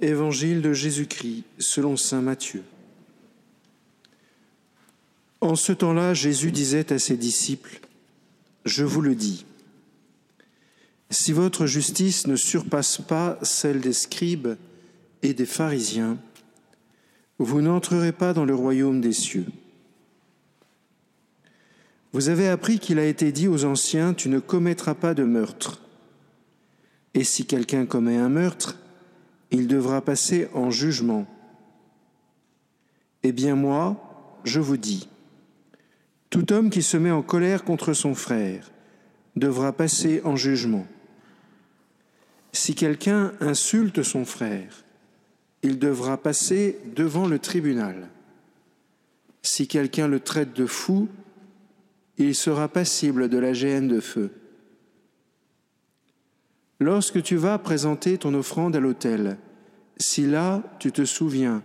Évangile de Jésus-Christ selon Saint Matthieu. En ce temps-là, Jésus disait à ses disciples, Je vous le dis, si votre justice ne surpasse pas celle des scribes et des pharisiens, vous n'entrerez pas dans le royaume des cieux. Vous avez appris qu'il a été dit aux anciens, Tu ne commettras pas de meurtre. Et si quelqu'un commet un meurtre, il devra passer en jugement. Eh bien moi, je vous dis, tout homme qui se met en colère contre son frère devra passer en jugement. Si quelqu'un insulte son frère, il devra passer devant le tribunal. Si quelqu'un le traite de fou, il sera passible de la géhenne de feu. Lorsque tu vas présenter ton offrande à l'autel, si là tu te souviens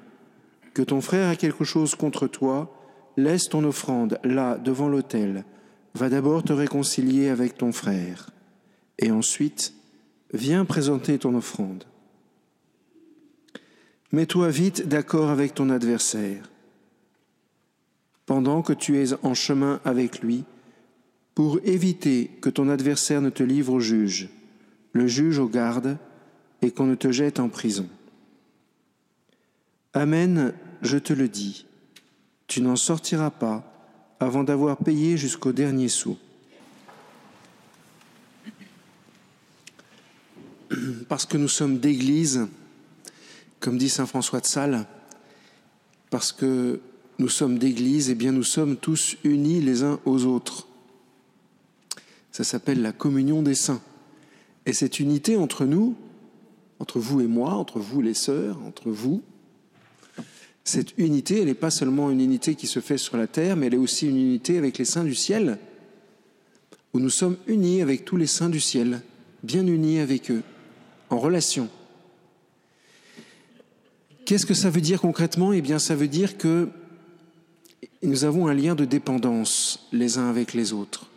que ton frère a quelque chose contre toi, laisse ton offrande là devant l'autel, va d'abord te réconcilier avec ton frère, et ensuite viens présenter ton offrande. Mets-toi vite d'accord avec ton adversaire, pendant que tu es en chemin avec lui, pour éviter que ton adversaire ne te livre au juge le juge au garde et qu'on ne te jette en prison. Amen, je te le dis, tu n'en sortiras pas avant d'avoir payé jusqu'au dernier sou. Parce que nous sommes d'Église, comme dit Saint François de Sales, parce que nous sommes d'Église, et eh bien nous sommes tous unis les uns aux autres. Ça s'appelle la communion des saints. Et cette unité entre nous, entre vous et moi, entre vous les sœurs, entre vous, cette unité, elle n'est pas seulement une unité qui se fait sur la terre, mais elle est aussi une unité avec les saints du ciel, où nous sommes unis avec tous les saints du ciel, bien unis avec eux, en relation. Qu'est-ce que ça veut dire concrètement? Eh bien, ça veut dire que nous avons un lien de dépendance les uns avec les autres.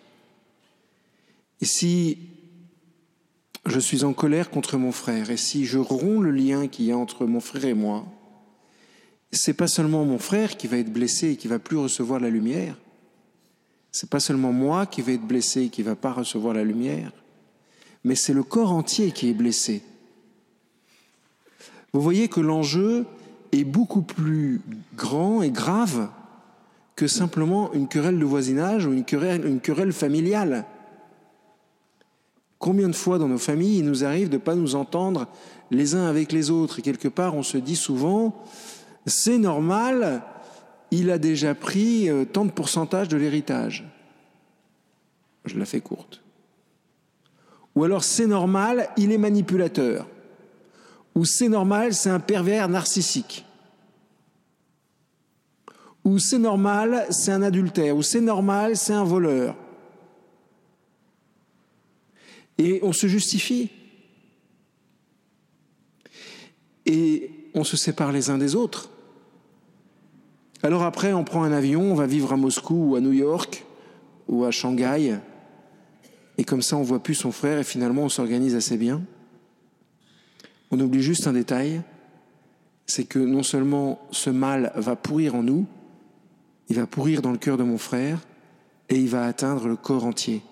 Si je suis en colère contre mon frère, et si je romps le lien qu'il y a entre mon frère et moi, c'est pas seulement mon frère qui va être blessé et qui va plus recevoir la lumière. C'est pas seulement moi qui vais être blessé et qui va pas recevoir la lumière, mais c'est le corps entier qui est blessé. Vous voyez que l'enjeu est beaucoup plus grand et grave que simplement une querelle de voisinage ou une querelle, une querelle familiale. Combien de fois dans nos familles il nous arrive de ne pas nous entendre les uns avec les autres Et quelque part, on se dit souvent, c'est normal, il a déjà pris euh, tant de pourcentage de l'héritage. Je la fais courte. Ou alors c'est normal, il est manipulateur. Ou c'est normal, c'est un pervers narcissique. Ou c'est normal, c'est un adultère. Ou c'est normal, c'est un voleur. Et on se justifie. Et on se sépare les uns des autres. Alors après, on prend un avion, on va vivre à Moscou ou à New York ou à Shanghai. Et comme ça, on voit plus son frère et finalement, on s'organise assez bien. On oublie juste un détail, c'est que non seulement ce mal va pourrir en nous, il va pourrir dans le cœur de mon frère et il va atteindre le corps entier.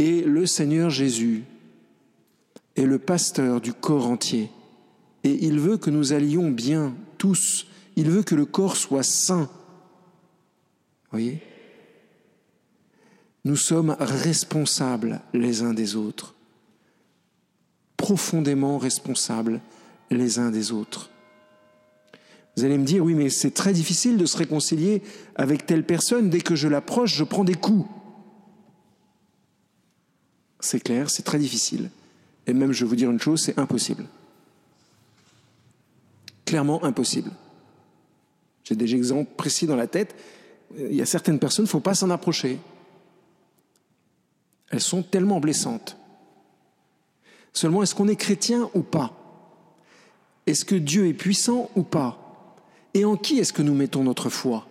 Et le Seigneur Jésus est le pasteur du corps entier. Et il veut que nous allions bien tous. Il veut que le corps soit saint. Voyez? Nous sommes responsables les uns des autres. Profondément responsables les uns des autres. Vous allez me dire, oui, mais c'est très difficile de se réconcilier avec telle personne. Dès que je l'approche, je prends des coups. C'est clair, c'est très difficile. Et même, je vais vous dire une chose, c'est impossible. Clairement impossible. J'ai des exemples précis dans la tête. Il y a certaines personnes, il ne faut pas s'en approcher. Elles sont tellement blessantes. Seulement, est-ce qu'on est chrétien ou pas? Est-ce que Dieu est puissant ou pas? Et en qui est-ce que nous mettons notre foi?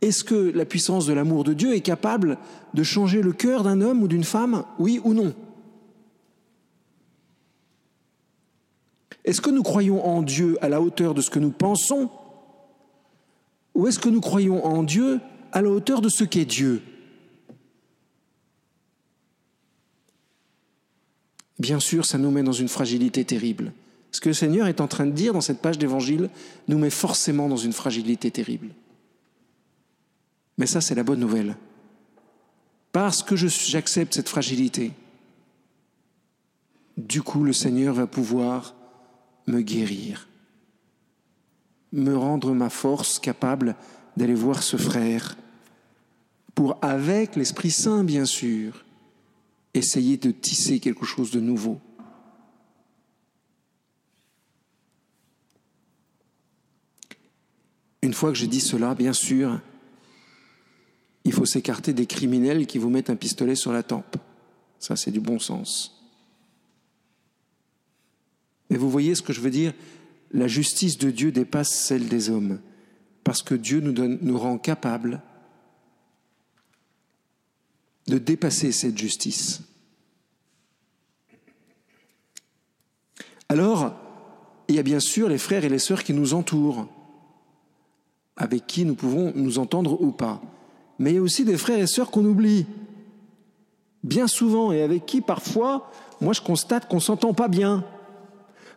Est-ce que la puissance de l'amour de Dieu est capable de changer le cœur d'un homme ou d'une femme Oui ou non? Est-ce que nous croyons en Dieu à la hauteur de ce que nous pensons? Ou est-ce que nous croyons en Dieu à la hauteur de ce qu'est Dieu? Bien sûr, ça nous met dans une fragilité terrible. Ce que le Seigneur est en train de dire dans cette page d'évangile nous met forcément dans une fragilité terrible. Mais ça, c'est la bonne nouvelle. Parce que j'accepte cette fragilité, du coup, le Seigneur va pouvoir me guérir, me rendre ma force capable d'aller voir ce frère, pour, avec l'Esprit Saint, bien sûr, essayer de tisser quelque chose de nouveau. Une fois que j'ai dit cela, bien sûr, il faut s'écarter des criminels qui vous mettent un pistolet sur la tempe. Ça, c'est du bon sens. Mais vous voyez ce que je veux dire? La justice de Dieu dépasse celle des hommes, parce que Dieu nous, nous rend capables de dépasser cette justice. Alors, il y a bien sûr les frères et les sœurs qui nous entourent, avec qui nous pouvons nous entendre ou pas. Mais il y a aussi des frères et sœurs qu'on oublie, bien souvent, et avec qui parfois, moi je constate qu'on s'entend pas bien.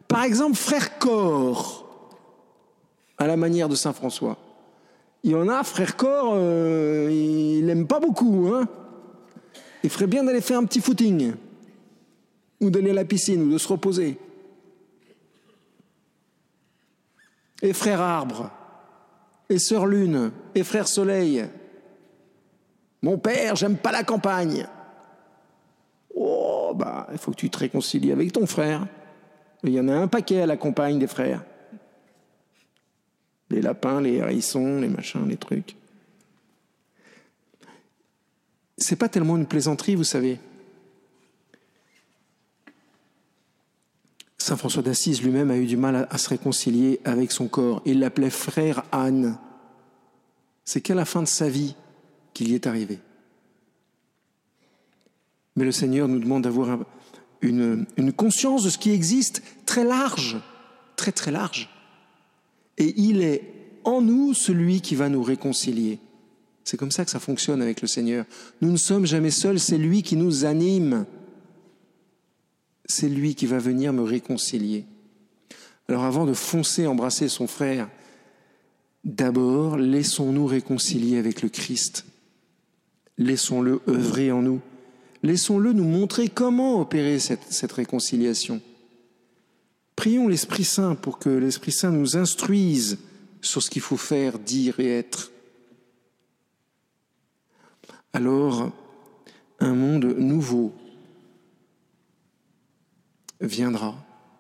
Par exemple, frère Corps, à la manière de Saint François. Il y en a, frère Corps, euh, il n'aime pas beaucoup. Hein il ferait bien d'aller faire un petit footing, ou d'aller à la piscine, ou de se reposer. Et frère Arbre, et sœur Lune, et frère Soleil. Mon père, j'aime pas la campagne. Oh, bah, il faut que tu te réconcilies avec ton frère. Il y en a un paquet à la campagne des frères. Les lapins, les hérissons, les machins, les trucs. C'est pas tellement une plaisanterie, vous savez. Saint François d'Assise lui-même a eu du mal à, se réconcilier avec son corps. Il l'appelait frère Anne. C'est qu'à la fin de sa vie qu'il y est arrivé. Mais le Seigneur nous demande d'avoir une, conscience de ce qui existe très large, très très large. Et il est en nous celui qui va nous réconcilier. C'est comme ça que ça fonctionne avec le Seigneur. Nous ne sommes jamais seuls, c'est lui qui nous anime. C'est lui qui va venir me réconcilier. Alors avant de foncer embrasser son frère, d'abord laissons-nous réconcilier avec le Christ. Laissons-le œuvrer en nous. Laissons-le nous montrer comment opérer cette, réconciliation. Prions l'Esprit Saint pour que l'Esprit Saint nous instruise sur ce qu'il faut faire, dire et être. Alors, un monde nouveau viendra,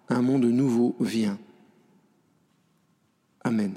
un monde nouveau vient. Amen.